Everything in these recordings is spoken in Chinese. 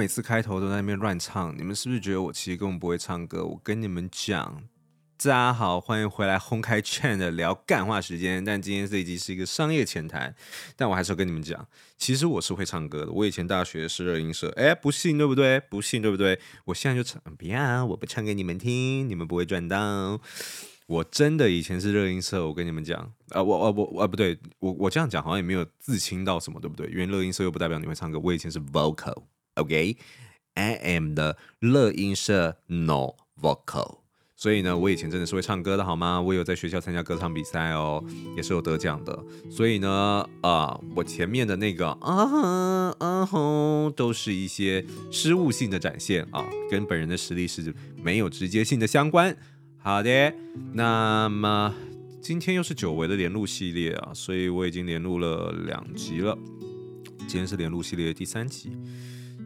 每次开头都在那边乱唱，你们是不是觉得我其实根本不会唱歌？我跟你们讲。大家好，欢迎回来轰开 chin 的聊干话时间。但今天这一集是一个商业前台，但我还是要跟你们讲，其实我是会唱歌的。我以前大学是热音社，哎，不信对不对？不信对不对？我现在就唱，不要，我不唱给你们听，你们不会赚到。我真的以前是热音社，我跟你们讲，啊、呃，我我我啊，不对，我我这样讲好像也没有自清到什么，对不对？因为热音社又不代表你会唱歌。我以前是 vocal OK，I、am the 乐音社 no vocal。所以呢，我以前真的是会唱歌的，好吗？我有在学校参加歌唱比赛哦，也是有得奖的。所以呢，啊、我前面的那个啊啊吼，都是一些失误性的展现啊，跟本人的实力是没有直接性的相关。好的，那么今天又是久违的连录系列啊，所以我已经连录了两集了，今天是连录系列第三集。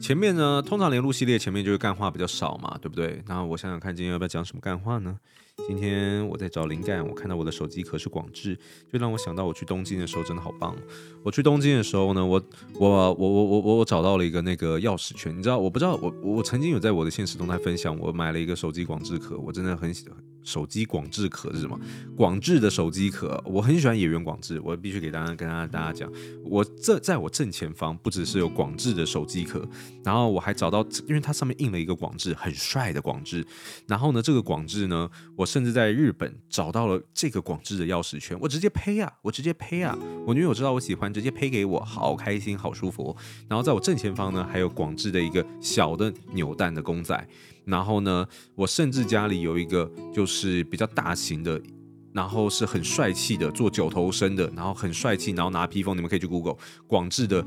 前面呢，通常连录系列前面就是干话比较少嘛，对不对？那我想想看，今天要不要讲什么干话呢？今天我在找灵感，我看到我的手机壳是广智，就让我想到我去东京的时候真的好棒。我去东京的时候呢，我我我我我我我找到了一个那个钥匙圈，你知道，我不知道，我我曾经有在我的现实动态分享，我买了一个手机广智壳，我真的很喜欢。手机广智壳是什么？广智的手机壳，我很喜欢野原广智，我必须给大家跟大家大家讲，我这在我正前方不只是有广智的手机壳，然后我还找到，因为它上面印了一个广智，很帅的广智，然后呢，这个广智呢，我我甚至在日本找到了这个广智的钥匙圈，我直接呸啊，我直接呸啊，我女友知道我喜欢，直接呸给我，好开心，好舒服。然后在我正前方呢，还有广智的一个小的扭蛋的公仔。然后呢，我甚至家里有一个就是比较大型的，然后是很帅气的，做九头身的，然后很帅气，然后拿披风，你们可以去 Google 广智的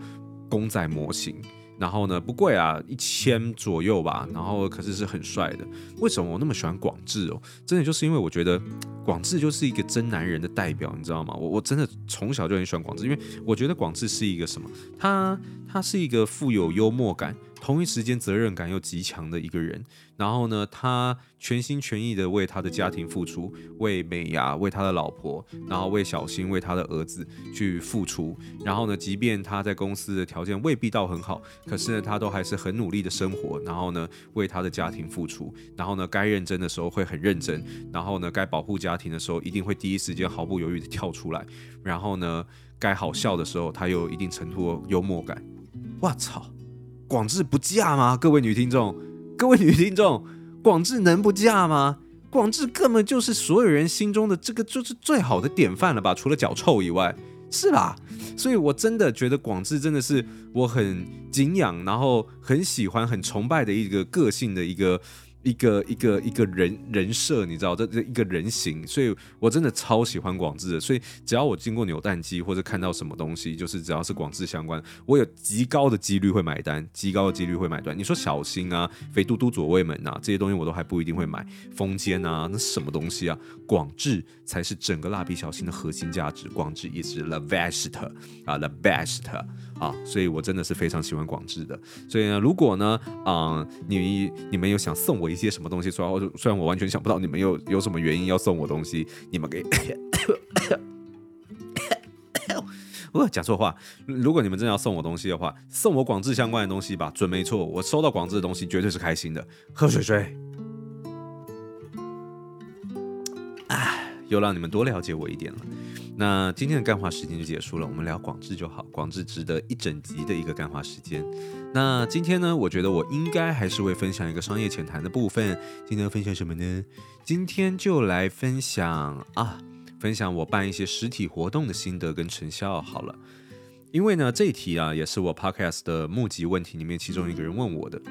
公仔模型。然后呢，不贵啊，一千左右吧。然后可是是很帅的。为什么我那么喜欢广智哦？真的就是因为我觉得广智就是一个真男人的代表，你知道吗？我我真的从小就很喜欢广智，因为我觉得广智是一个什么？他他是一个富有幽默感。同一时间责任感又极强的一个人，然后呢，他全心全意的为他的家庭付出，为美牙，为他的老婆，然后为小新，为他的儿子去付出。然后呢，即便他在公司的条件未必到很好，可是呢，他都还是很努力的生活。然后呢，为他的家庭付出。然后呢，该认真的时候会很认真。然后呢，该保护家庭的时候一定会第一时间毫不犹豫的跳出来。然后呢，该好笑的时候他又有一定程度的幽默感。我操！广智不嫁吗？各位女听众，各位女听众，广智能不嫁吗？广智根本就是所有人心中的这个就是最好的典范了吧？除了脚臭以外，是吧？所以我真的觉得广智真的是我很敬仰，然后很喜欢、很崇拜的一个个性的一个。一个一个一个人人设，你知道这这一个人形，所以我真的超喜欢广智的。所以只要我经过扭蛋机或者看到什么东西，就是只要是广智相关，我有极高的几率会买单，极高的几率会买单。你说小新啊、肥嘟嘟左卫门啊这些东西，我都还不一定会买。风间啊，那什么东西啊？广智才是整个蜡笔小新的核心价值。广智也是 the best 啊，the best 啊，所以我真的是非常喜欢广智的。所以呢，如果呢，啊，你你们有想送我一些什么东西，虽然我虽然我完全想不到你们有有什么原因要送我东西，你们给我 讲错话。如果你们真的要送我东西的话，送我广智相关的东西吧，准没错。我收到广智的东西绝对是开心的。喝水水，又让你们多了解我一点了。那今天的干话时间就结束了，我们聊广智就好，广智值得一整集的一个干话时间。那今天呢，我觉得我应该还是会分享一个商业浅谈的部分。今天要分享什么呢？今天就来分享啊，分享我办一些实体活动的心得跟成效好了。因为呢，这一题啊，也是我 podcast 的募集问题里面其中一个人问我的。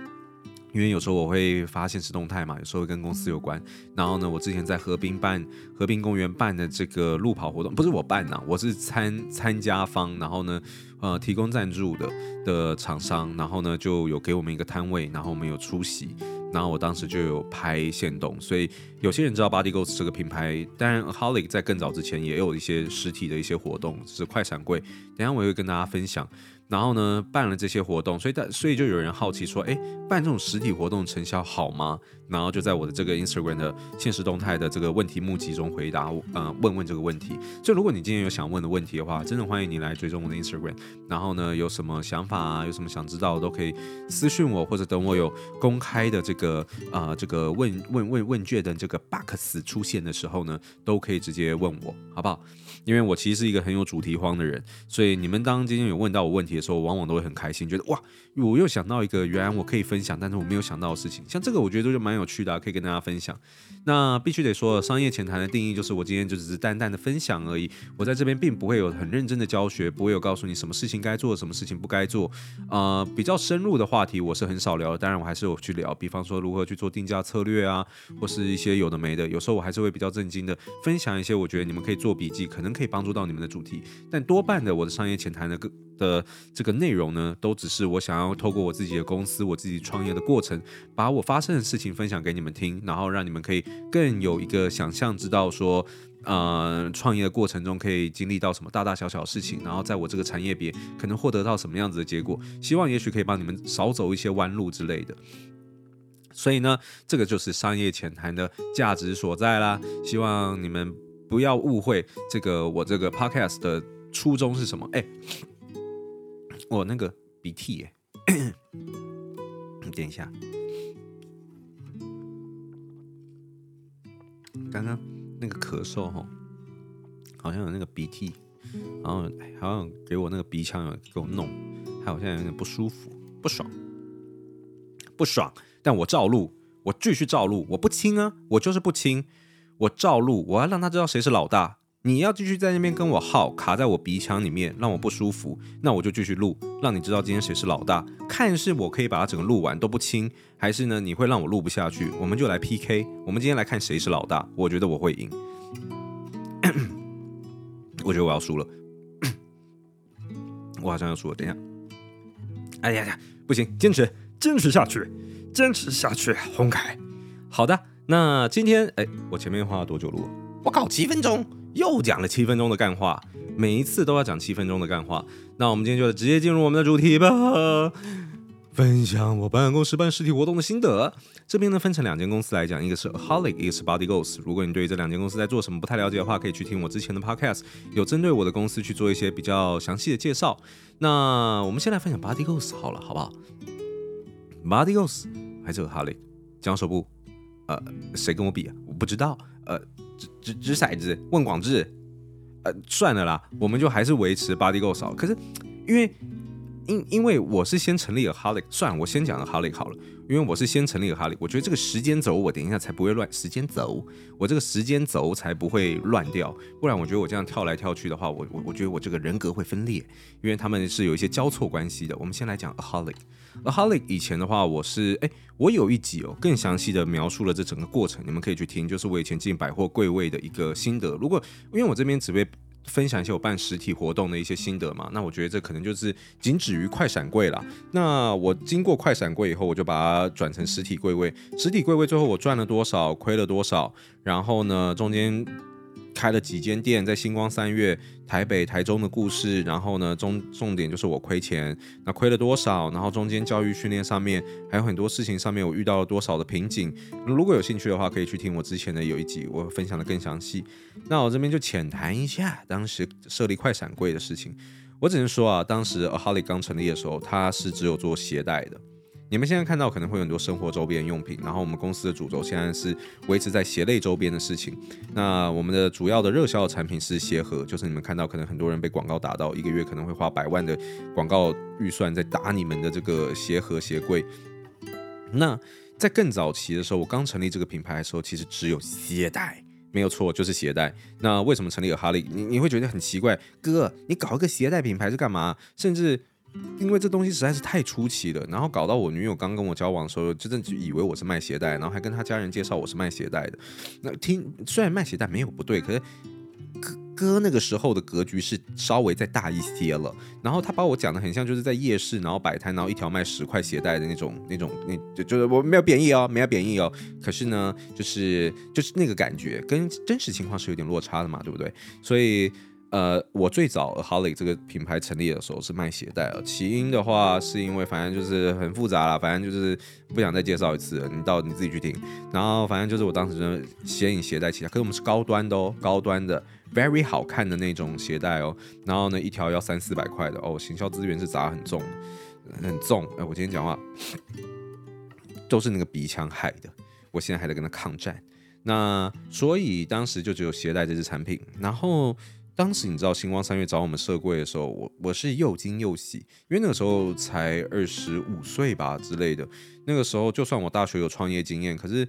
因为有时候我会发现实动态嘛，有时候会跟公司有关。然后呢，我之前在河滨办河滨公园办的这个路跑活动，不是我办呐，我是参参加方。然后呢，呃，提供赞助的的厂商，然后呢就有给我们一个摊位，然后我们有出席。然后我当时就有拍现动，所以有些人知道 Body Ghost 这个品牌。当然，Holic 在更早之前也有一些实体的一些活动，是快闪柜。等下我会跟大家分享。然后呢，办了这些活动，所以但所以就有人好奇说，哎，办这种实体活动成效好吗？然后就在我的这个 Instagram 的现实动态的这个问题募集中回答，呃，问问这个问题。所以如果你今天有想问的问题的话，真的欢迎你来追踪我的 Instagram。然后呢，有什么想法啊，有什么想知道的，都可以私讯我，或者等我有公开的这个啊、这个问问问问卷的这个 box 出现的时候呢，都可以直接问我，好不好？因为我其实是一个很有主题荒的人，所以你们当今天有问到我问题的时候，往往都会很开心，觉得哇，我又想到一个原来我可以分享，但是我没有想到的事情。像这个，我觉得就蛮有趣的，可以跟大家分享。那必须得说，商业浅谈的定义就是我今天就只是淡淡的分享而已。我在这边并不会有很认真的教学，不会有告诉你什么事情该做，什么事情不该做。呃，比较深入的话题我是很少聊的，当然我还是有去聊，比方说如何去做定价策略啊，或是一些有的没的。有时候我还是会比较正经的分享一些我觉得你们可以做笔记，可能可以帮助到你们的主题。但多半的我的商业浅谈的个的这个内容呢，都只是我想要透过我自己的公司，我自己创业的过程，把我发生的事情分享给你们听，然后让你们可以更有一个想象，知道说，呃，创业的过程中可以经历到什么大大小小的事情，然后在我这个产业别可能获得到什么样子的结果，希望也许可以帮你们少走一些弯路之类的。所以呢，这个就是商业浅谈的价值所在啦。希望你们不要误会这个我这个 podcast 的初衷是什么？哎。我那个鼻涕耶，你 等一下，刚刚那个咳嗽吼，好像有那个鼻涕，然后好像给我那个鼻腔有给我弄，还有现在有点不舒服，不爽，不爽，但我照录，我继续照录，我不亲啊，我就是不亲，我照录，我要让他知道谁是老大。你要继续在那边跟我耗，卡在我鼻腔里面，让我不舒服，那我就继续录，让你知道今天谁是老大。看是我可以把它整个录完都不清，还是呢你会让我录不下去？我们就来 PK，我们今天来看谁是老大。我觉得我会赢，我觉得我要输了，我好像要输了。等一下，哎呀呀，不行，坚持，坚持下去，坚持下去，洪凯。好的，那今天哎，我前面花了多久录？我靠，七分钟。又讲了七分钟的干话，每一次都要讲七分钟的干话。那我们今天就直接进入我们的主题吧，分享我办公室办实体活动的心得。这边呢分成两间公司来讲，一个是 Aholic，一个是 Body Ghost。如果你对这两间公司在做什么不太了解的话，可以去听我之前的 Podcast，有针对我的公司去做一些比较详细的介绍。那我们先来分享 Body Ghost 好了，好不好？Body Ghost 还是 Aholic？讲手部，呃，谁跟我比啊？我不知道，呃。掷掷掷骰子，问广志，呃，算了啦，我们就还是维持 Body go 少。可是，因为因因为我是先成立了 Aholic，算，我先讲了 Aholic 好了。因为我是先成立了 Aholic，我觉得这个时间轴我等一下才不会乱。时间轴，我这个时间轴才不会乱掉。不然我觉得我这样跳来跳去的话，我我我觉得我这个人格会分裂，因为他们是有一些交错关系的。我们先来讲 Aholic。Aholic 以前的话，我是哎，我有一集哦，更详细的描述了这整个过程，你们可以去听，就是我以前进百货柜位的一个心得。如果因为我这边只会。分享一些我办实体活动的一些心得嘛，那我觉得这可能就是仅止于快闪柜了。那我经过快闪柜以后，我就把它转成实体柜位。实体柜位最后我赚了多少，亏了多少，然后呢，中间。开了几间店，在星光三月、台北、台中的故事，然后呢，重重点就是我亏钱，那亏了多少？然后中间教育训练上面还有很多事情上面，我遇到了多少的瓶颈？如果有兴趣的话，可以去听我之前的有一集，我分享的更详细。那我这边就浅谈一下当时设立快闪柜的事情。我只能说啊，当时 Aholic 刚成立的时候，它是只有做鞋带的。你们现在看到可能会有很多生活周边用品，然后我们公司的主轴现在是维持在鞋类周边的事情。那我们的主要的热销的产品是鞋盒，就是你们看到可能很多人被广告打到，一个月可能会花百万的广告预算在打你们的这个鞋盒鞋柜。那在更早期的时候，我刚成立这个品牌的时候，其实只有鞋带，没有错，就是鞋带。那为什么成立 Aholic？你你会觉得很奇怪，哥，你搞一个鞋带品牌是干嘛？甚至。因为这东西实在是太出奇了，然后搞到我女友刚跟我交往的时候，真的就以为我是卖鞋带，然后还跟她家人介绍我是卖鞋带的。那听虽然卖鞋带没有不对，可是哥哥那个时候的格局是稍微再大一些了。然后他把我讲的很像就是在夜市，然后摆摊，然后一条卖十块鞋带的那种那种，那就就是我没有贬义哦，没有贬义哦。可是呢，就是就是那个感觉跟真实情况是有点落差的嘛，对不对？所以。呃，我最早 Aholic 这个品牌成立的时候是卖鞋带啊。起因的话是因为反正就是很复杂啦，反正就是不想再介绍一次了，你到你自己去听。然后反正就是我当时就先以鞋带起家，可是我们是高端的哦，高端的，very 好看的那种鞋带哦。然后呢，一条要三四百块的哦，行销资源是砸很重，很重。哎，我今天讲话都是那个鼻腔害的，我现在还在跟他抗战。那所以当时就只有鞋带这支产品，然后。当时你知道星光三月找我们设柜的时候，我我是又惊又喜，因为那个时候才二十五岁吧之类的。那个时候就算我大学有创业经验，可是。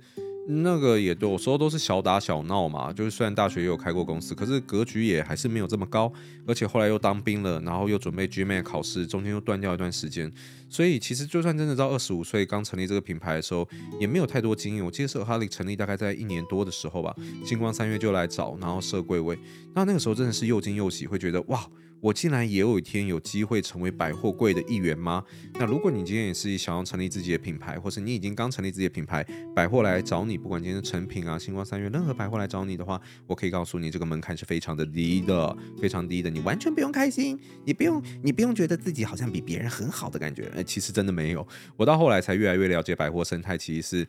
那个也有时候都是小打小闹嘛，就是虽然大学也有开过公司，可是格局也还是没有这么高，而且后来又当兵了，然后又准备 GMAT 考试，中间又断掉一段时间，所以其实就算真的到二十五岁刚成立这个品牌的时候，也没有太多经验。我记得是 Aholic 成立大概在一年多的时候吧，星光三月就来找，然后设柜位，那那个时候真的是又惊又喜，会觉得哇。我竟然也有一天有机会成为百货柜的一员吗？那如果你今天也是想要成立自己的品牌，或是你已经刚成立自己的品牌，百货来找你，不管今天是诚品啊、星光三月，任何百货来找你的话，我可以告诉你，这个门槛是非常的低的，非常低的，你完全不用开心，你不用，你不用觉得自己好像比别人很好的感觉，呃，其实真的没有。我到后来才越来越了解百货生态，其实是。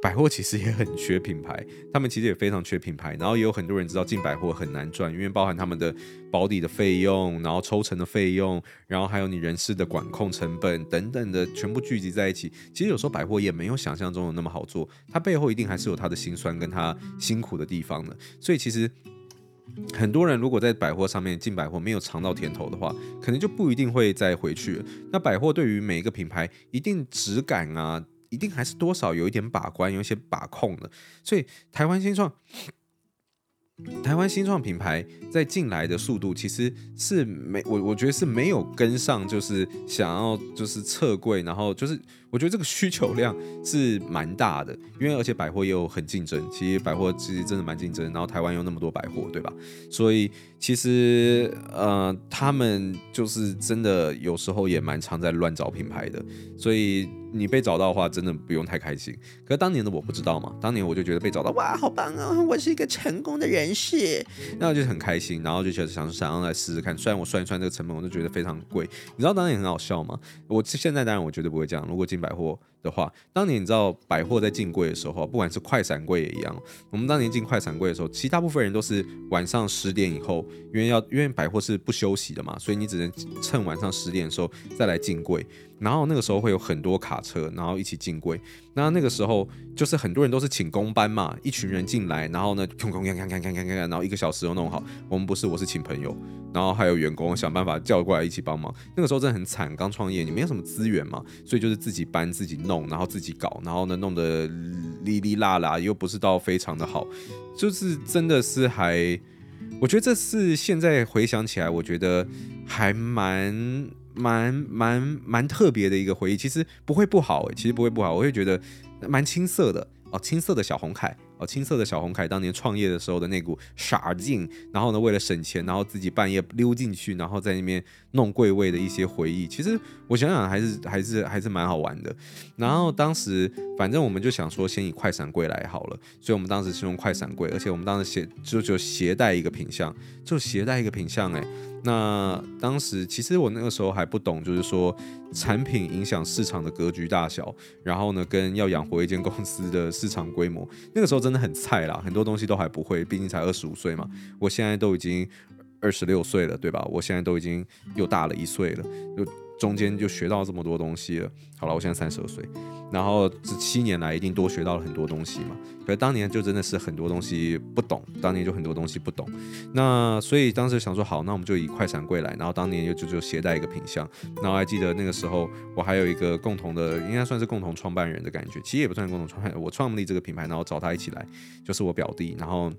百货其实也很缺品牌，他们其实也非常缺品牌，然后也有很多人知道进百货很难赚，因为包含他们的保底的费用，然后抽成的费用，然后还有你人事的管控成本等等的全部聚集在一起。其实有时候百货也没有想象中的那么好做，它背后一定还是有它的辛酸跟它辛苦的地方的。所以其实很多人如果在百货上面进百货没有尝到甜头的话，可能就不一定会再回去了。那百货对于每一个品牌一定质感啊。一定还是多少有一点把关，有一些把控的，所以台湾新创。台湾新创品牌在进来的速度其实是没我我觉得是没有跟上，就是想要就是撤柜，然后就是我觉得这个需求量是蛮大的，因为而且百货又很竞争，其实百货其实真的蛮竞争，然后台湾有那么多百货，对吧？所以其实呃他们就是真的有时候也蛮常在乱找品牌的，所以你被找到的话真的不用太开心。可是当年的我不知道嘛，当年我就觉得被找到哇好棒啊，我是一个成功的人。士，那我就很开心，然后就觉得想想要来试试看。虽然我算一算这个成本，我就觉得非常贵。你知道当年很好笑吗？我现在当然我绝对不会这样。如果今百货的话，当年你知道百货在进柜的时候，不管是快闪柜也一样。我们当年进快闪柜的时候，其实大部分人都是晚上十点以后，因为要因为百货是不休息的嘛，所以你只能趁晚上十点的时候再来进柜。然后那个时候会有很多卡车，然后一起进柜。那那个时候就是很多人都是请工班嘛，一群人进来，然后呢，哐哐哐哐哐哐哐，然后一个小时都弄好。我们不是，我是请朋友，然后还有员工想办法叫过来一起帮忙。那个时候真的很惨，刚创业，你没有什么资源嘛，所以就是自己搬、自己弄，然后自己搞，然后呢弄得哩哩啦啦，又不是到非常的好，就是真的是还，我觉得这是现在回想起来，我觉得还蛮。蛮蛮蛮特别的一个回忆，其实不会不好，其实不会不好，我会觉得蛮青涩的哦，青涩的小红凯。哦，青涩的小红凯当年创业的时候的那股傻劲，然后呢，为了省钱，然后自己半夜溜进去，然后在那边弄柜位的一些回忆，其实我想想还是还是还是蛮好玩的。然后当时反正我们就想说，先以快闪柜来好了，所以我们当时是用快闪柜，而且我们当时携就就携带一个品相，就携带一个品相，哎，那当时其实我那个时候还不懂，就是说产品影响市场的格局大小，然后呢，跟要养活一间公司的市场规模，那个时候真的很菜啦，很多东西都还不会，毕竟才二十五岁嘛。我现在都已经二十六岁了，对吧？我现在都已经又大了一岁了，就中间就学到这么多东西了。好了，我现在三十二岁，然后这七年来一定多学到了很多东西嘛。可是当年就真的是很多东西不懂，当年就很多东西不懂。那所以当时想说，好，那我们就以快闪柜来。然后当年又就就携带一个品相。然后还记得那个时候，我还有一个共同的，应该算是共同创办人的感觉，其实也不算共同创办人，我创立这个品牌，然后找他一起来，就是我表弟，然后。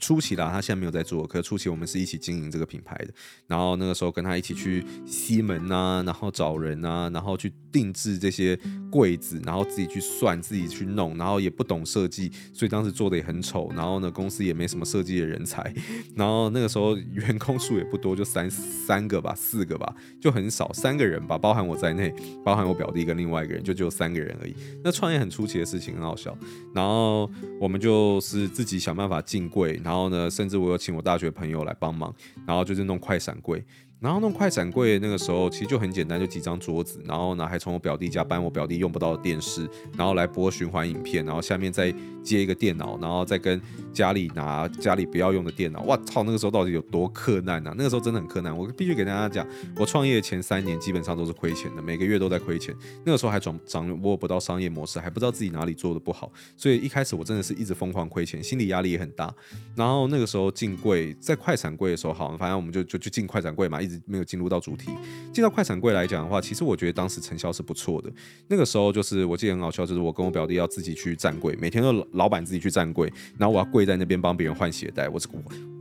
初期啦，他现在没有在做，可是初期我们是一起经营这个品牌的。然后那个时候跟他一起去西门啊，然后找人啊，然后去定制这些柜子，然后自己去算，自己去弄，然后也不懂设计，所以当时做的也很丑。然后呢，公司也没什么设计的人才，然后那个时候员工数也不多，就三三个吧，四个吧，就很少，三个人吧，包含我在内，包含我表弟跟另外一个人，就只有三个人而已。那创业很出奇的事情，很好笑。然后我们就是自己想办法进柜，然后呢，甚至我有请我大学朋友来帮忙，然后就是弄快闪柜。然后弄快闪柜那个时候其实就很简单，就几张桌子，然后呢还从我表弟家搬我表弟用不到的电视，然后来播循环影片，然后下面再接一个电脑，然后再跟家里拿家里不要用的电脑。哇操，那个时候到底有多克难啊？那个时候真的很克难。我必须给大家讲，我创业前三年基本上都是亏钱的，每个月都在亏钱。那个时候还掌掌握不到商业模式，还不知道自己哪里做的不好，所以一开始我真的是一直疯狂亏钱，心理压力也很大。然后那个时候进柜在快闪柜的时候，好，反正我们就就就进快闪柜嘛，一没有进入到主题。进到快闪柜来讲的话，其实我觉得当时成效是不错的。那个时候就是我记得很好笑，就是我跟我表弟要自己去站柜，每天都老板自己去站柜，然后我要跪在那边帮别人换鞋带。我是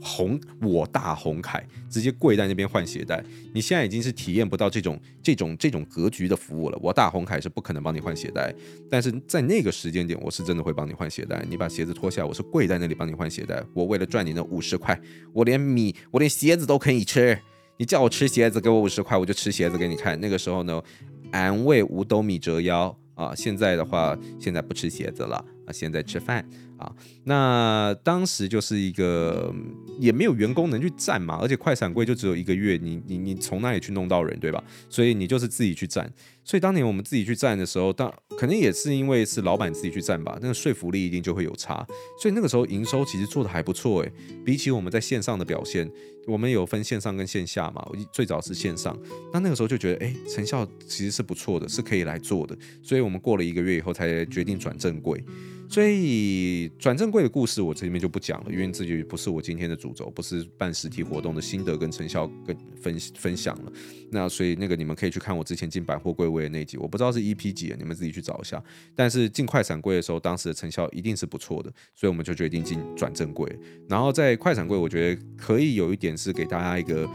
红我大红凯，直接跪在那边换鞋带。你现在已经是体验不到这种这种这种格局的服务了。我大红凯是不可能帮你换鞋带，但是在那个时间点，我是真的会帮你换鞋带。你把鞋子脱下来，我是跪在那里帮你换鞋带。我为了赚你那五十块，我连米我连鞋子都可以吃。你叫我吃鞋子，给我五十块，我就吃鞋子给你看。那个时候呢，俺为五斗米折腰啊。现在的话，现在不吃鞋子了啊，现在吃饭啊。那当时就是一个也没有员工能去站嘛，而且快闪柜就只有一个月，你你你从哪里去弄到人，对吧？所以你就是自己去站。所以当年我们自己去站的时候，当可能也是因为是老板自己去站吧，那个说服力一定就会有差。所以那个时候营收其实做的还不错诶，比起我们在线上的表现。我们有分线上跟线下嘛，最早是线上，那那个时候就觉得，哎，成效其实是不错的，是可以来做的，所以我们过了一个月以后才决定转正柜。所以转正柜的故事我这里面就不讲了，因为这就不是我今天的主轴，不是办实体活动的心得跟成效跟分分享了。那所以那个你们可以去看我之前进百货柜位的那集，我不知道是 EP 几，你们自己去找一下。但是进快闪柜的时候，当时的成效一定是不错的，所以我们就决定进转正柜。然后在快闪柜，我觉得可以有一点是给大家一个。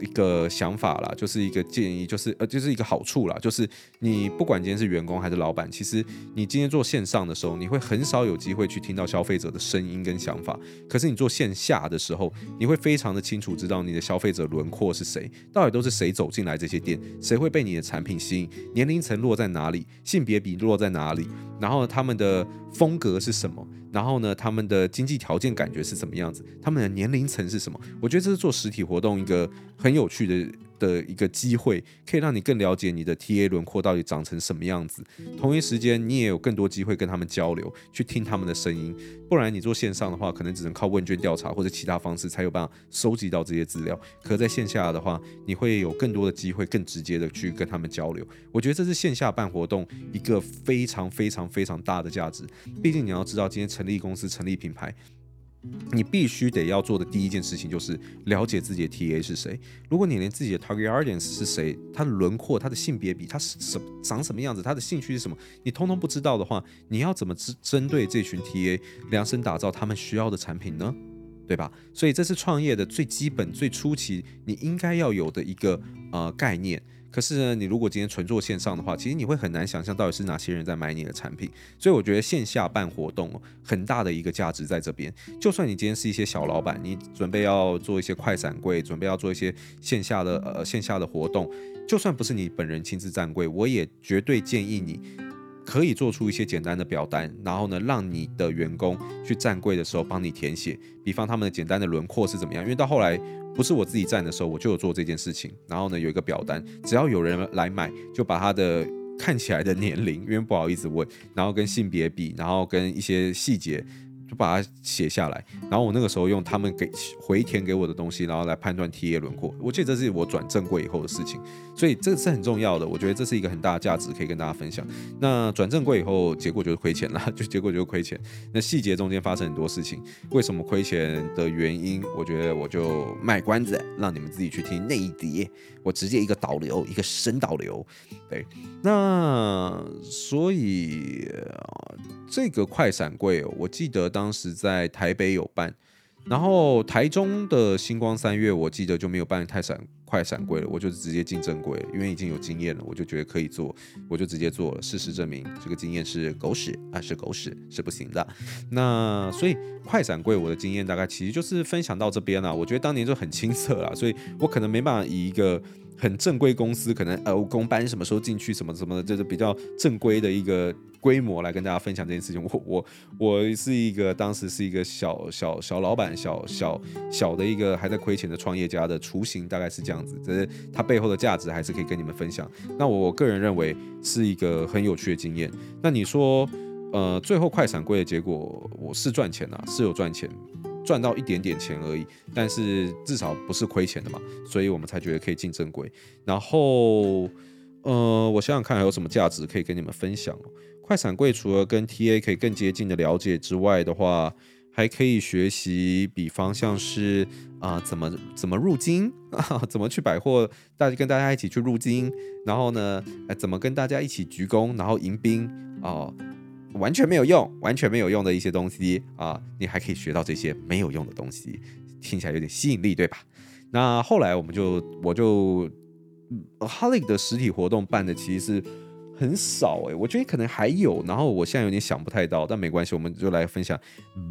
一个想法啦，就是一个建议，就是呃，就是一个好处啦，就是你不管今天是员工还是老板，其实你今天做线上的时候，你会很少有机会去听到消费者的声音跟想法。可是你做线下的时候，你会非常的清楚知道你的消费者轮廓是谁，到底都是谁走进来这些店，谁会被你的产品吸引，年龄层落在哪里，性别比落在哪里，然后他们的风格是什么。然后呢，他们的经济条件感觉是什么样子？他们的年龄层是什么？我觉得这是做实体活动一个很有趣的。的一个机会，可以让你更了解你的 TA 轮廓到底长成什么样子。同一时间，你也有更多机会跟他们交流，去听他们的声音。不然你做线上的话，可能只能靠问卷调查或者其他方式才有办法收集到这些资料。可在线下的话，你会有更多的机会，更直接的去跟他们交流。我觉得这是线下办活动一个非常非常非常大的价值。毕竟你要知道，今天成立公司、成立品牌。你必须得要做的第一件事情就是了解自己的 TA 是谁。如果你连自己的 target audience 是谁，他的轮廓、他的性别比、他是什长什么样子、他的兴趣是什么，你通通不知道的话，你要怎么针针对这群 TA 量身打造他们需要的产品呢？对吧？所以这是创业的最基本、最初期你应该要有的一个呃概念。可是呢，你如果今天纯做线上的话，其实你会很难想象到底是哪些人在买你的产品。所以我觉得线下办活动很大的一个价值在这边。就算你今天是一些小老板，你准备要做一些快闪柜，准备要做一些线下的呃线下的活动，就算不是你本人亲自站柜，我也绝对建议你可以做出一些简单的表单，然后呢，让你的员工去站柜的时候帮你填写，比方他们的简单的轮廓是怎么样。因为到后来。不是我自己站的时候，我就有做这件事情。然后呢，有一个表单，只要有人来买，就把他的看起来的年龄，因为不好意思问，然后跟性别比，然后跟一些细节。就把它写下来，然后我那个时候用他们给回填给我的东西，然后来判断 TA 轮廓。我记得这是我转正柜以后的事情，所以这是很重要的。我觉得这是一个很大的价值，可以跟大家分享。那转正柜以后，结果就是亏钱了，就结果就是亏钱。那细节中间发生很多事情，为什么亏钱的原因，我觉得我就卖关子，让你们自己去听那一集。我直接一个导流，一个深导流。对，那所以这个快闪柜，我记得当时在台北有办，然后台中的星光三月，我记得就没有办太闪快闪柜了，我就直接进正柜，因为已经有经验了，我就觉得可以做，我就直接做了。事实证明，这个经验是狗屎啊，是狗屎，是不行的。那所以快闪柜我的经验大概其实就是分享到这边了。我觉得当年就很青涩了，所以我可能没办法以一个。很正规公司，可能呃，我公班什么时候进去，什么什么的，就是比较正规的一个规模来跟大家分享这件事情。我 我我是一个当时是一个小小小老板，小小小的一个还在亏钱的创业家的雏形，大概是这样子。只是它背后的价值还是可以跟你们分享。那我个人认为是一个很有趣的经验。那你说，呃，最后快闪柜的结果，我是赚钱啊，是有赚钱。赚到一点点钱而已，但是至少不是亏钱的嘛，所以我们才觉得可以进正轨。然后，呃，我想想看还有什么价值可以跟你们分享。快闪柜除了跟 TA 可以更接近的了解之外的话，还可以学习，比方像是啊、怎么怎么入金啊，怎么去百货，大家跟大家一起去入金，然后呢，怎么跟大家一起鞠躬，然后迎宾啊。完全没有用，完全没有用的一些东西啊，你还可以学到这些没有用的东西，听起来有点吸引力，对吧？那后来我们就，我就，Holic 的实体活动办的其实是很少诶，我觉得可能还有，然后我现在有点想不太到，但没关系，我们就来分享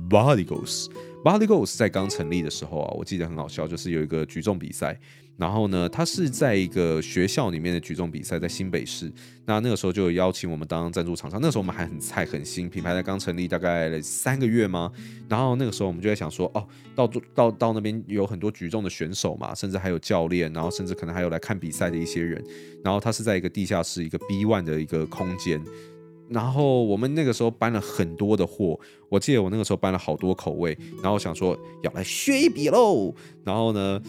Bodygos。Bodygos 在刚成立的时候啊，我记得很好笑，就是有一个举重比赛。然后呢，他是在一个学校里面的举重比赛，在新北市。那那个时候就有邀请我们当赞助厂商。那时候我们还很菜很新，品牌才刚成立大概三个月嘛。然后那个时候我们就在想说，哦，到到到那边有很多举重的选手嘛，甚至还有教练，然后甚至可能还有来看比赛的一些人。然后他是在一个地下室，一个 B one 的一个空间。然后我们那个时候搬了很多的货，我记得我那个时候搬了好多口味，然后想说要来削一笔喽。然后呢，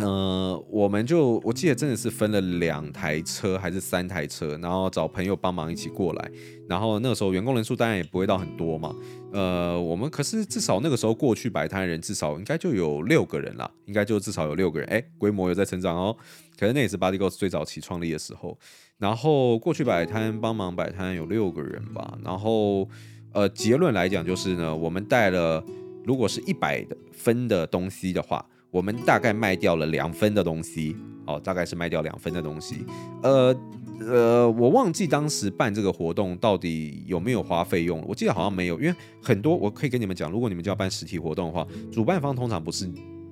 呃，我们就我记得真的是分了两台车还是三台车，然后找朋友帮忙一起过来。然后那个时候员工人数当然也不会到很多嘛，呃，我们可是至少那个时候过去摆摊人至少应该就有六个人啦，应该就至少有六个人，哎，规模有在成长哦。可是那也是 Body g o s 最早期创立的时候，然后过去摆摊帮忙摆摊有六个人吧。然后呃，结论来讲就是呢，我们带了如果是一百分的东西的话。我们大概卖掉了两分的东西，哦，大概是卖掉两分的东西。呃呃，我忘记当时办这个活动到底有没有花费用，我记得好像没有，因为很多我可以跟你们讲，如果你们就要办实体活动的话，主办方通常不是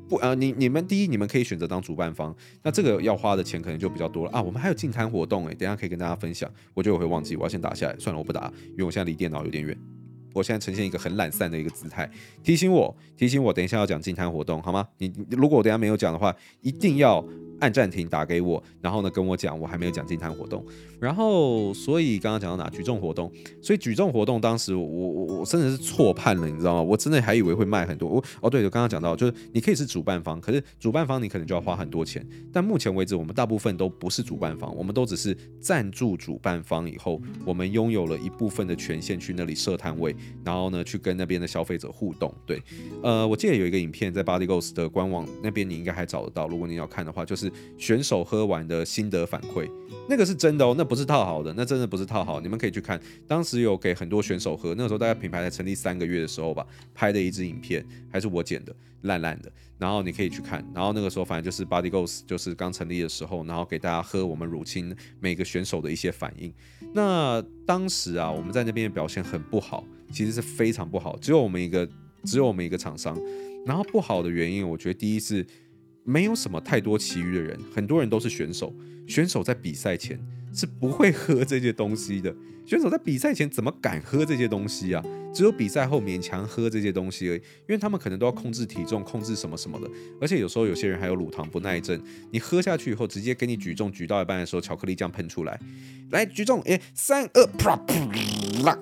不呃，你你们第一你们可以选择当主办方，那这个要花的钱可能就比较多了啊。我们还有净摊活动诶，等下可以跟大家分享。我觉得我会忘记，我要先打下来，算了，我不打，因为我现在离电脑有点远。我现在呈现一个很懒散的一个姿态，提醒我，提醒我，等一下要讲净滩活动，好吗？你如果我等下没有讲的话，一定要。按暂停，打给我，然后呢跟我讲，我还没有讲净滩活动，然后所以刚刚讲到哪举重活动，所以举重活动当时我我我真的是错判了，你知道吗？我真的还以为会卖很多。我哦对，我刚刚讲到就是你可以是主办方，可是主办方你可能就要花很多钱。但目前为止，我们大部分都不是主办方，我们都只是赞助主办方以后，我们拥有了一部分的权限去那里设摊位，然后呢去跟那边的消费者互动。对，呃，我记得有一个影片在 Body Goals 的官网那边，你应该还找得到。如果你要看的话，就是。选手喝完的心得反馈，那个是真的哦，那不是套好的，那真的不是套好。你们可以去看，当时有给很多选手喝，那个时候大概品牌才成立三个月的时候吧，拍的一支影片，还是我剪的，烂烂的。然后你可以去看，然后那个时候反正就是 Body Goals 就是刚成立的时候，然后给大家喝我们乳清每个选手的一些反应。那当时啊，我们在那边的表现很不好，其实是非常不好，只有我们一个，只有我们一个厂商。然后不好的原因，我觉得第一是。没有什么太多其余的人，很多人都是选手。选手在比赛前是不会喝这些东西的。选手在比赛前怎么敢喝这些东西啊？只有比赛后勉强喝这些东西而已，因为他们可能都要控制体重、控制什么什么的。而且有时候有些人还有乳糖不耐症，你喝下去以后，直接给你举重举到一半的时候，巧克力酱喷出来，来举重，哎，三二啪啪，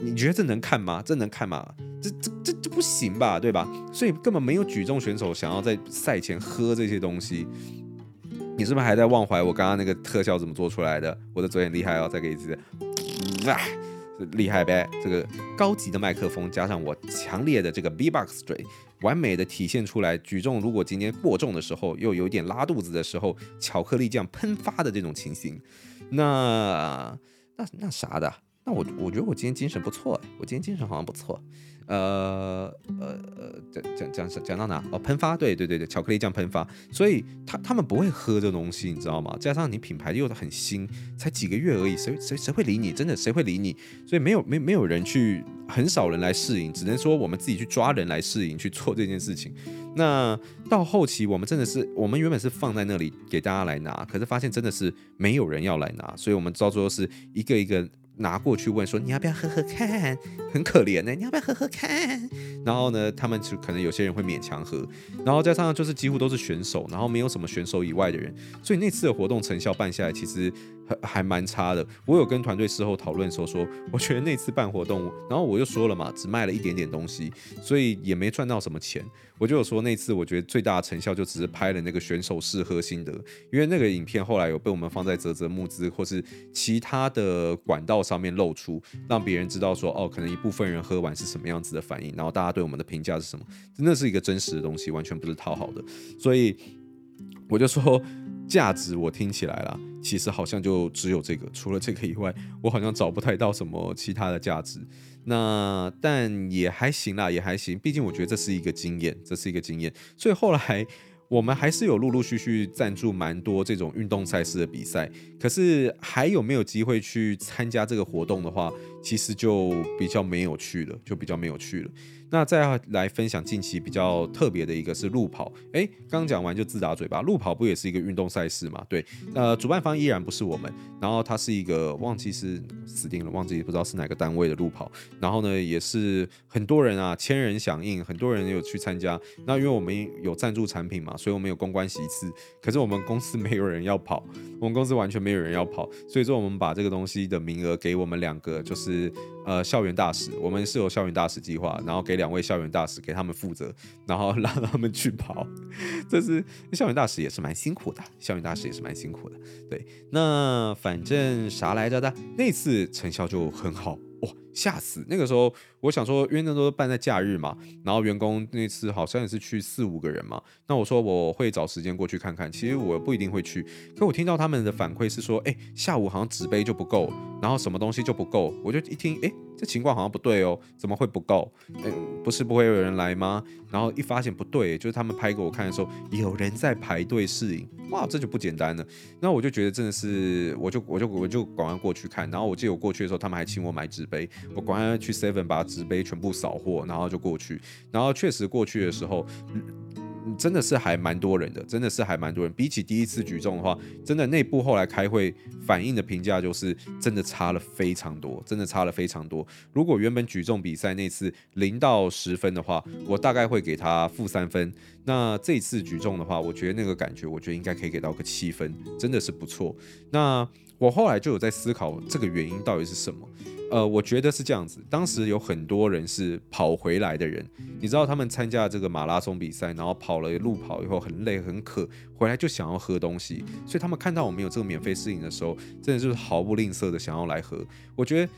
你觉得这能看吗？这能看吗？这这这不行吧，对吧？所以根本没有举重选手想要在赛前喝这些东西。你是不是还在忘怀我刚刚那个特效怎么做出来的？我的嘴很厉害哦，再给一次，啊，厉害呗！这个高级的麦克风加上我强烈的这个 B-box 嘴，完美的体现出来举重如果今天过重的时候，又有点拉肚子的时候，巧克力酱喷发的这种情形。那那那啥的？那我我觉得我今天精神不错，我今天精神好像不错。呃呃呃，讲讲讲讲到哪？哦，喷发，对对对对，巧克力酱喷发，所以他他们不会喝这东西，你知道吗？加上你品牌又很新，才几个月而已，谁谁谁会理你？真的谁会理你？所以没有没没有人去，很少人来试饮，只能说我们自己去抓人来试饮去做这件事情。那到后期，我们真的是，我们原本是放在那里给大家来拿，可是发现真的是没有人要来拿，所以我们到最后是一个一个。拿过去问说，你要不要喝喝看？很可怜呢，你要不要喝喝看？然后呢，他们就可能有些人会勉强喝，然后加上就是几乎都是选手，然后没有什么选手以外的人，所以那次的活动成效办下来其实还还蛮差的。我有跟团队事后讨论的时候说，我觉得那次办活动，然后我就说了嘛，只卖了一点点东西，所以也没赚到什么钱。我就有说那次我觉得最大的成效就只是拍了那个选手试喝心得，因为那个影片后来有被我们放在泽泽募资或是其他的管道上面露出，让别人知道说哦，可能一部分人喝完是什么样子的反应，然后大家对我们的评价是什么，真的是一个真实的东西，完全不是讨好的。所以我就说价值我听起来啦，其实好像就只有这个，除了这个以外，我好像找不太到什么其他的价值。那但也还行啦，也还行。毕竟我觉得这是一个经验，这是一个经验。所以后来我们还是有陆陆续续赞助蛮多这种运动赛事的比赛。可是还有没有机会去参加这个活动的话，其实就比较没有趣了，就比较没有趣了。那再来分享近期比较特别的一个是路跑，诶，刚讲完就自打嘴巴，路跑不也是一个运动赛事嘛？对，呃，主办方依然不是我们，然后它是一个忘记是死定了，忘记不知道是哪个单位的路跑，然后呢也是很多人啊，千人响应，很多人有去参加。那因为我们有赞助产品嘛，所以我们有公关席次，可是我们公司没有人要跑，我们公司完全没有人要跑，所以说我们把这个东西的名额给我们两个，就是呃校园大使，我们是有校园大使计划，然后给。两位校园大使给他们负责，然后让他们去跑。这是校园大使也是蛮辛苦的，校园大使也是蛮辛苦的。对，那反正啥来着的，那次成效就很好。哇，吓死！那个时候我想说，因为那都办在假日嘛，然后员工那次好像也是去四五个人嘛。那我说我会找时间过去看看，其实我不一定会去。可我听到他们的反馈是说，哎，下午好像纸杯就不够，然后什么东西就不够。我就一听，哎。这情况好像不对哦，怎么会不够？嗯，不是不会有人来吗？然后一发现不对，就是他们拍给我看的时候，有人在排队试饮，哇，这就不简单了。那我就觉得真的是，我就我就我就赶快过去看。然后我记得我过去的时候，他们还请我买纸杯，我赶快去 Seven 把纸杯全部扫货，然后就过去。然后确实过去的时候。真的是还蛮多人的，真的是还蛮多人。比起第一次举重的话，真的内部后来开会反映的评价就是真的差了非常多，真的差了非常多。如果原本举重比赛那次零到十分的话，我大概会给他负三分。那这次举重的话，我觉得那个感觉，我觉得应该可以给到个七分，真的是不错。那我后来就有在思考这个原因到底是什么。呃，我觉得是这样子。当时有很多人是跑回来的人，你知道他们参加这个马拉松比赛，然后跑了路跑以后很累很渴，回来就想要喝东西，所以他们看到我们有这个免费试饮的时候，真的就是毫不吝啬的想要来喝。我觉得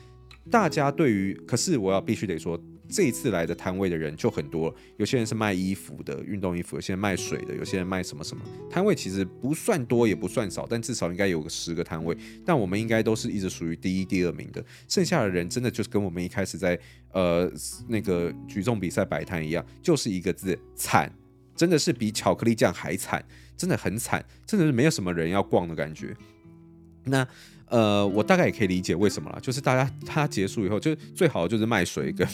大家对于，可是我要必须得说。这一次来的摊位的人就很多，有些人是卖衣服的，运动衣服；有些人卖水的，有些人卖什么什么。摊位其实不算多，也不算少，但至少应该有个十个摊位。但我们应该都是一直属于第一、第二名的。剩下的人真的就是跟我们一开始在呃那个举重比赛摆摊一样，就是一个字惨，真的是比巧克力酱还惨，真的很惨，真的是没有什么人要逛的感觉。那。呃，我大概也可以理解为什么了，就是大家它结束以后，就最好就是卖水跟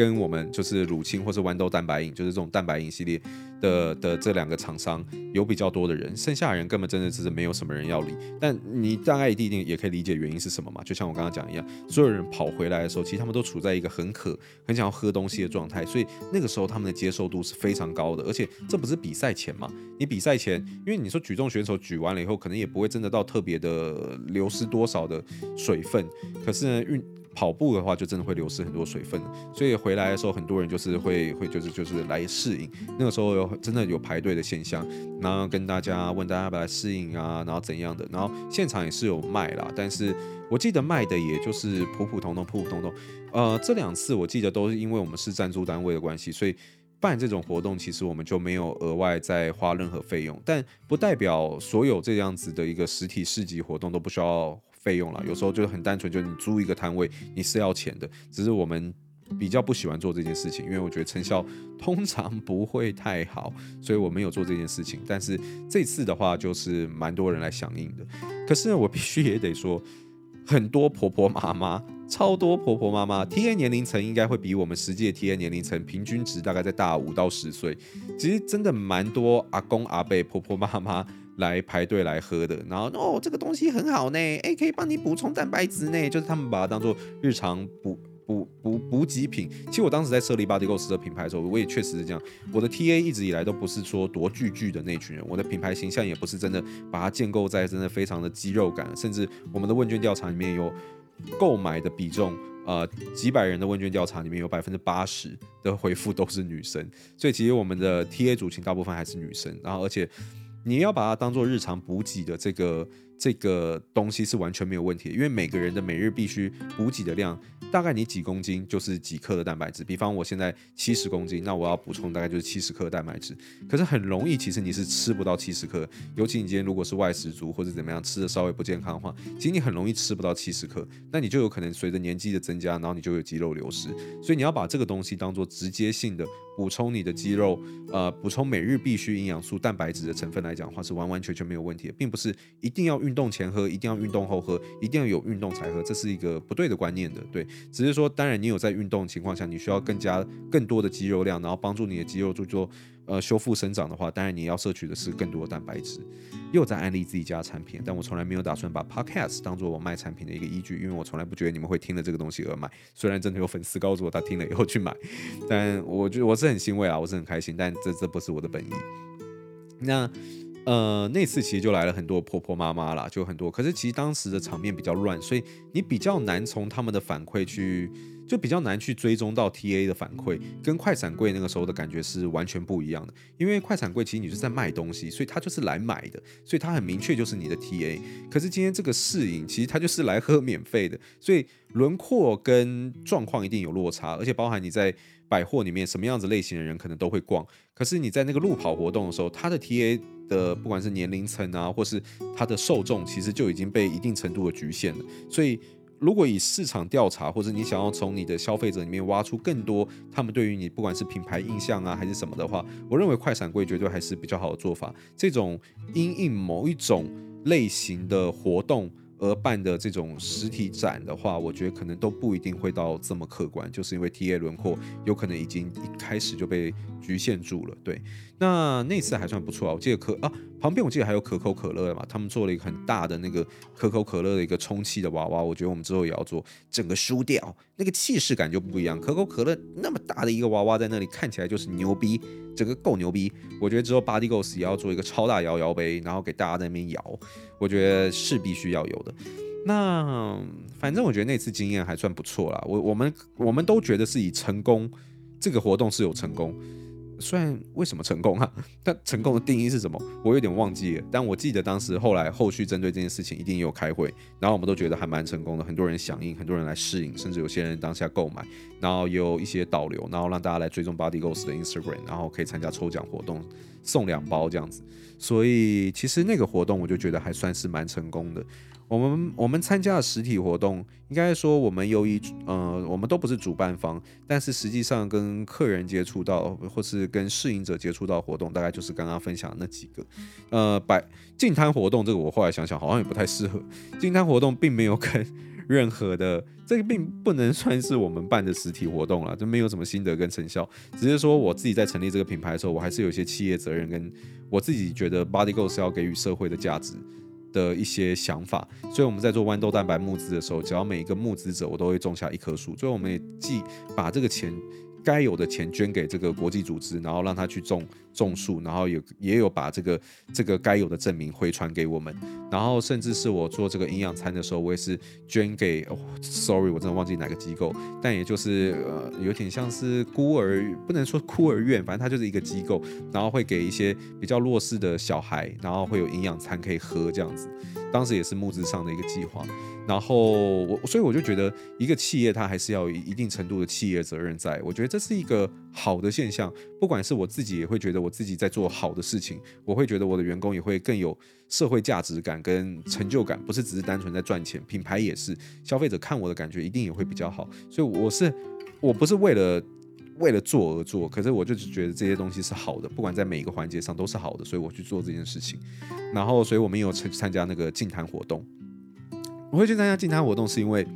跟我们就是乳清或是豌豆蛋白饮，就是这种蛋白饮系列的的这两个厂商有比较多的人，剩下的人根本真的只是没有什么人要理。但你大概一定也可以理解原因是什么嘛？就像我刚刚讲一样，所有人跑回来的时候，其实他们都处在一个很渴、很想要喝东西的状态，所以那个时候他们的接受度是非常高的。而且这不是比赛前嘛？你比赛前，因为你说举重选手举完了以后，可能也不会真的到特别的流失多少的水分，可是呢，运。跑步的话，就真的会流失很多水分，所以回来的时候，很多人就是会会就是就是来适应。那个时候有真的有排队的现象，然后跟大家问大家要不要来适应啊，然后怎样的，然后现场也是有卖啦，但是我记得卖的也就是普普通通、普普通通。呃，这两次我记得都是因为我们是赞助单位的关系，所以办这种活动其实我们就没有额外再花任何费用，但不代表所有这样子的一个实体市集活动都不需要费用了，有时候就是很单纯，就是你租一个摊位，你是要钱的，只是我们比较不喜欢做这件事情，因为我觉得成效通常不会太好，所以我没有做这件事情。但是这次的话，就是蛮多人来响应的。可是我必须也得说，很多婆婆妈妈，超多婆婆妈妈，TA 年龄层应该会比我们实际的 TA 年龄层平均值大概在大五到十岁。其实真的蛮多阿公阿伯、婆婆妈妈来排队来喝的。然后哦，这个东西很好呢，诶，可以帮你补充蛋白质呢，就是他们把它当做日常补。补补补给品，其实我当时在设立 Bodygos 的品牌的时候，我也确实是这样。我的 TA 一直以来都不是说多巨巨的那群人，我的品牌形象也不是真的把它建构在真的非常的肌肉感，甚至我们的问卷调查里面有购买的比重，呃，几百人的问卷调查里面有百分之八十的回复都是女生，所以其实我们的 TA 族群大部分还是女生，然后而且你要把它当做日常补给的这个。这个东西是完全没有问题的，因为每个人的每日必须补给的量，大概你几公斤就是几克的蛋白质。比方我现在七十公斤，那我要补充大概就是七十克的蛋白质。可是很容易，其实你是吃不到七十克，尤其你今天如果是外食族或者怎么样吃的稍微不健康的话，其实你很容易吃不到七十克，那你就有可能随着年纪的增加，然后你就有肌肉流失。所以你要把这个东西当做直接性的补充你的肌肉，呃，补充每日必须营养素蛋白质的成分来讲的话，是完完全全没有问题的，并不是一定要运。运动前喝，一定要运动后喝，一定要有运动才喝，这是一个不对的观念的。对，只是说，当然你有在运动情况下，你需要更加更多的肌肉量，然后帮助你的肌肉做做呃修复生长的话，当然你要摄取的是更多的蛋白质。又在安利自己家产品，但我从来没有打算把 Podcast 当做我卖产品的一个依据，因为我从来不觉得你们会听了这个东西而买。虽然真的有粉丝告诉我他听了以后去买，但我觉得我是很欣慰啊，我是很开心，但这这不是我的本意。那。呃，那次其实就来了很多婆婆妈妈啦，就很多。可是其实当时的场面比较乱，所以你比较难从他们的反馈去，就比较难去追踪到 TA 的反馈，跟快闪柜那个时候的感觉是完全不一样的。因为快闪柜其实你是在卖东西，所以他就是来买的，所以他很明确就是你的 TA。可是今天这个试饮，其实他就是来喝免费的，所以轮廓跟状况一定有落差，而且包含你在。百货里面什么样子类型的人可能都会逛，可是你在那个路跑活动的时候，它的 TA 的不管是年龄层啊，或是它的受众，其实就已经被一定程度的局限了。所以，如果以市场调查，或者你想要从你的消费者里面挖出更多他们对于你不管是品牌印象啊，还是什么的话，我认为快闪柜绝对还是比较好的做法。这种因应某一种类型的活动。而办的这种实体展的话，我觉得可能都不一定会到这么客观，就是因为 TA 轮廓有可能已经一开始就被局限住了。对，那那次还算不错啊，我记得可啊旁边我记得还有可口可乐嘛，他们做了一个很大的那个可口可乐的一个充气的娃娃，我觉得我们之后也要做，整个输掉那个气势感就不一样。可口可乐那么大的一个娃娃在那里看起来就是牛逼，整个够牛逼。我觉得之后 Body g o s 也要做一个超大摇摇杯，然后给大家在那边摇。我觉得是必须要有的。那反正我觉得那次经验还算不错啦。我我们我们都觉得是以成功这个活动是有成功。虽然为什么成功啊？但成功的定义是什么？我有点忘记了。但我记得当时后来后续针对这件事情一定也有开会，然后我们都觉得还蛮成功的。很多人响应，很多人来适应，甚至有些人当下购买，然后有一些导流，然后让大家来追踪 Body Ghost 的 Instagram，然后可以参加抽奖活动，送两包这样子。所以其实那个活动我就觉得还算是蛮成功的。我们我们参加的实体活动，应该说我们由于呃，我们都不是主办方，但是实际上跟客人接触到，或是跟试饮者接触到活动，大概就是刚刚分享的那几个。呃，摆净摊活动这个，我后来想想好像也不太适合。净摊活动并没有跟任何的，这个并不能算是我们办的实体活动了，就没有什么心得跟成效。只是说我自己在成立这个品牌的时候，我还是有一些企业责任，跟我自己觉得 BodyGo 是要给予社会的价值的一些想法，所以我们在做豌豆蛋白募资的时候，只要每一个募资者，我都会种下一棵树。最后我们也既把这个钱。该有的钱捐给这个国际组织，然后让他去种种树，然后有也有把这个这个该有的证明回传给我们，然后甚至是我做这个营养餐的时候，我也是捐给、哦、，sorry，我真的忘记哪个机构，但也就是呃有点像是孤儿，不能说孤儿院，反正它就是一个机构，然后会给一些比较弱势的小孩，然后会有营养餐可以喝这样子，当时也是募资上的一个计划。然后我，所以我就觉得，一个企业它还是要有一定程度的企业责任在。我觉得这是一个好的现象。不管是我自己，也会觉得我自己在做好的事情，我会觉得我的员工也会更有社会价值感跟成就感，不是只是单纯在赚钱。品牌也是，消费者看我的感觉一定也会比较好。所以我是我不是为了为了做而做，可是我就是觉得这些东西是好的，不管在每一个环节上都是好的，所以我去做这件事情。然后，所以我们有参参加那个净滩活动。我会去参加净滩活动，是因为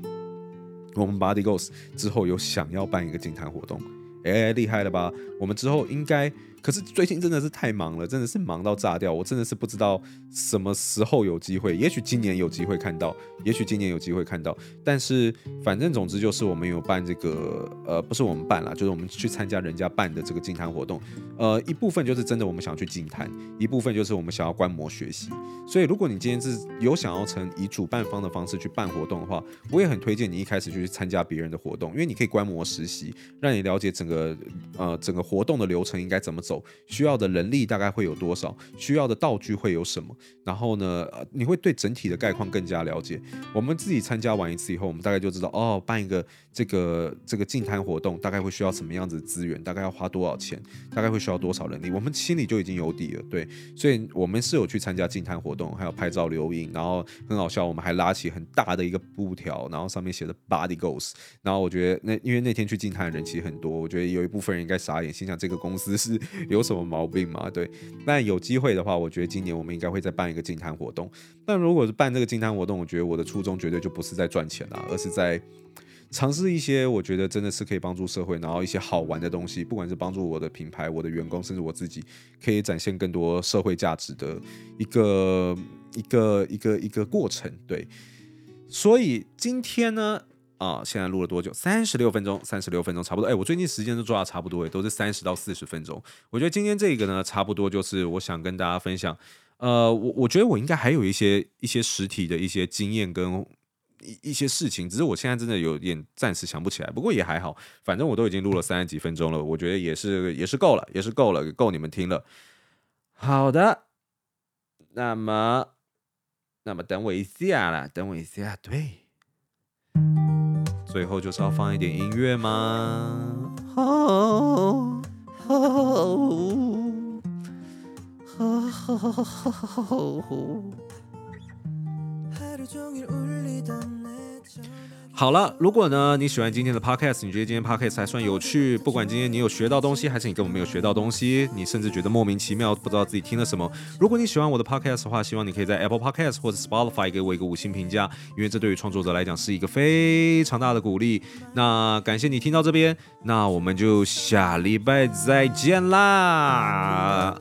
我们 Body Goals 之后有想要办一个净滩活动。哎，厉害了吧？我们之后应该。可是最近真的是太忙了，真的是忙到炸掉。我真的是不知道什么时候有机会，也许今年有机会看到，也许今年有机会看到。但是反正总之就是我们有办这个，呃，不是我们办啦，就是我们去参加人家办的这个净坛活动。呃，一部分就是真的我们想去净坛，一部分就是我们想要观摩学习。所以如果你今天是有想要成以主办方的方式去办活动的话，我也很推荐你一开始就去参加别人的活动，因为你可以观摩实习，让你了解整个呃整个活动的流程应该怎么走。需要的人力大概会有多少？需要的道具会有什么？然后呢，你会对整体的概况更加了解。我们自己参加完一次以后，我们大概就知道哦，办一个这个这个净滩活动大概会需要什么样子的资源，大概要花多少钱，大概会需要多少人力，我们心里就已经有底了。对，所以我们是有去参加净滩活动，还有拍照留影，然后很好笑，我们还拉起很大的一个布条，然后上面写着 Body Goals。然后我觉得那因为那天去净滩的人其实很多，我觉得有一部分人应该傻眼，心想这个公司是。有什么毛病吗？对，但有机会的话，我觉得今年我们应该会再办一个净滩活动。但如果是办这个净滩活动，我觉得我的初衷绝对就不是在赚钱啊，而是在尝试一些我觉得真的是可以帮助社会，然后一些好玩的东西，不管是帮助我的品牌、我的员工，甚至我自己，可以展现更多社会价值的一个一个一个一个过程。对，所以今天呢。啊，现在录了多久？三十六分钟，三十六分钟差不多。哎，我最近时间都抓的差不多，哎，都是三十到四十分钟。我觉得今天这个呢，差不多就是我想跟大家分享。呃，我我觉得我应该还有一些一些实体的一些经验跟一一些事情，只是我现在真的有点暂时想不起来。不过也还好，反正我都已经录了三十几分钟了，我觉得也是也是够了，也是够了，够你们听了。好的，那么那么等我一下啦，等我一下，对。最后就是要放一点音乐吗？好了，如果呢你喜欢今天的 podcast，你觉得今天 podcast 还算有趣，不管今天你有学到东西，还是你根本没有学到东西，你甚至觉得莫名其妙，不知道自己听了什么。如果你喜欢我的 podcast 的话，希望你可以在 Apple Podcast 或者 Spotify 给我一个五星评价，因为这对于创作者来讲是一个非常大的鼓励。那感谢你听到这边，那我们就下礼拜再见啦。